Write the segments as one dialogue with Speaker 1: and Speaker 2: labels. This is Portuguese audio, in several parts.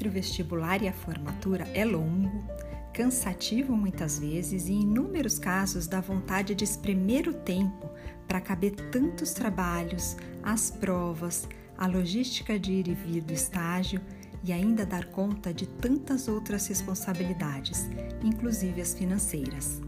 Speaker 1: entre o vestibular e a formatura é longo, cansativo muitas vezes e, em inúmeros casos, dá vontade de espremer o tempo para caber tantos trabalhos, as provas, a logística de ir e vir do estágio e ainda dar conta de tantas outras responsabilidades, inclusive as financeiras.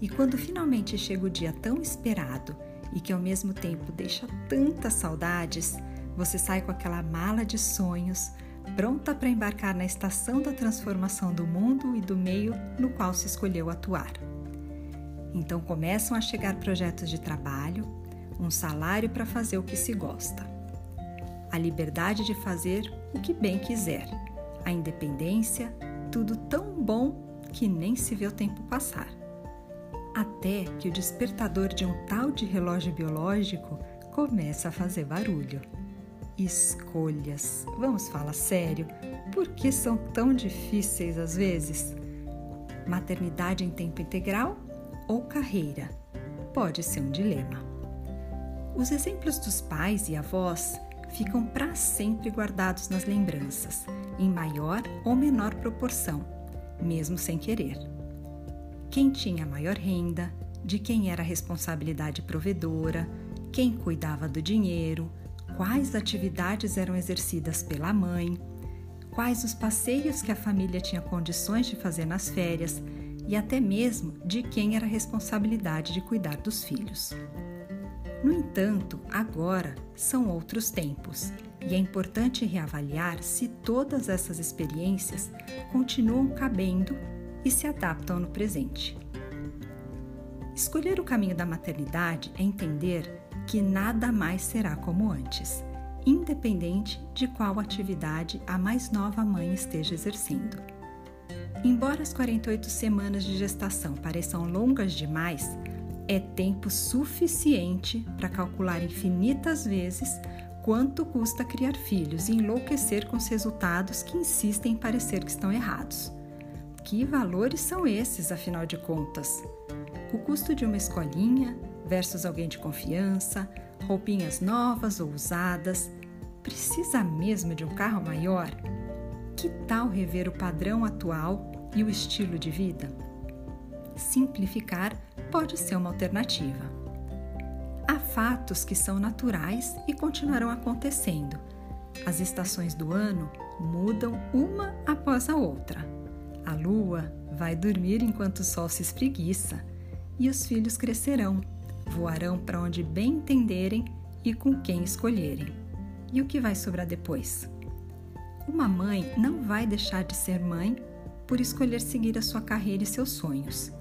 Speaker 1: E quando finalmente chega o dia tão esperado e que ao mesmo tempo deixa tantas saudades, você sai com aquela mala de sonhos, pronta para embarcar na estação da transformação do mundo e do meio no qual se escolheu atuar. Então começam a chegar projetos de trabalho, um salário para fazer o que se gosta, a liberdade de fazer o que bem quiser, a independência, tudo tão bom que nem se vê o tempo passar. Até que o despertador de um tal de relógio biológico começa a fazer barulho. Escolhas. Vamos falar sério? Por que são tão difíceis às vezes? Maternidade em tempo integral ou carreira? Pode ser um dilema. Os exemplos dos pais e avós ficam para sempre guardados nas lembranças, em maior ou menor proporção, mesmo sem querer. Quem tinha maior renda, de quem era a responsabilidade provedora, quem cuidava do dinheiro, quais atividades eram exercidas pela mãe, quais os passeios que a família tinha condições de fazer nas férias e até mesmo de quem era a responsabilidade de cuidar dos filhos. No entanto, agora são outros tempos e é importante reavaliar se todas essas experiências continuam cabendo e se adaptam no presente. Escolher o caminho da maternidade é entender que nada mais será como antes, independente de qual atividade a mais nova mãe esteja exercendo. Embora as 48 semanas de gestação pareçam longas demais, é tempo suficiente para calcular infinitas vezes quanto custa criar filhos e enlouquecer com os resultados que insistem em parecer que estão errados. Que valores são esses, afinal de contas? O custo de uma escolinha versus alguém de confiança, roupinhas novas ou usadas. Precisa mesmo de um carro maior? Que tal rever o padrão atual e o estilo de vida? Simplificar pode ser uma alternativa. Há fatos que são naturais e continuarão acontecendo. As estações do ano mudam uma após a outra. A lua vai dormir enquanto o sol se espreguiça e os filhos crescerão, voarão para onde bem entenderem e com quem escolherem. E o que vai sobrar depois? Uma mãe não vai deixar de ser mãe por escolher seguir a sua carreira e seus sonhos.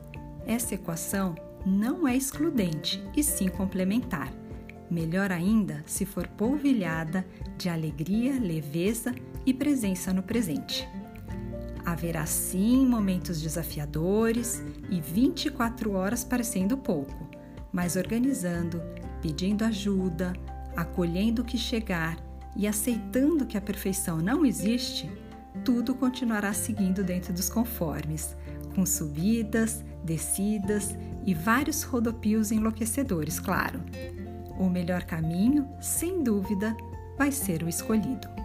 Speaker 1: Essa equação não é excludente e sim complementar. Melhor ainda se for polvilhada de alegria, leveza e presença no presente. Haverá sim momentos desafiadores e 24 horas parecendo pouco, mas organizando, pedindo ajuda, acolhendo o que chegar e aceitando que a perfeição não existe, tudo continuará seguindo dentro dos conformes, com subidas, descidas e vários rodopios enlouquecedores, claro. O melhor caminho, sem dúvida, vai ser o escolhido.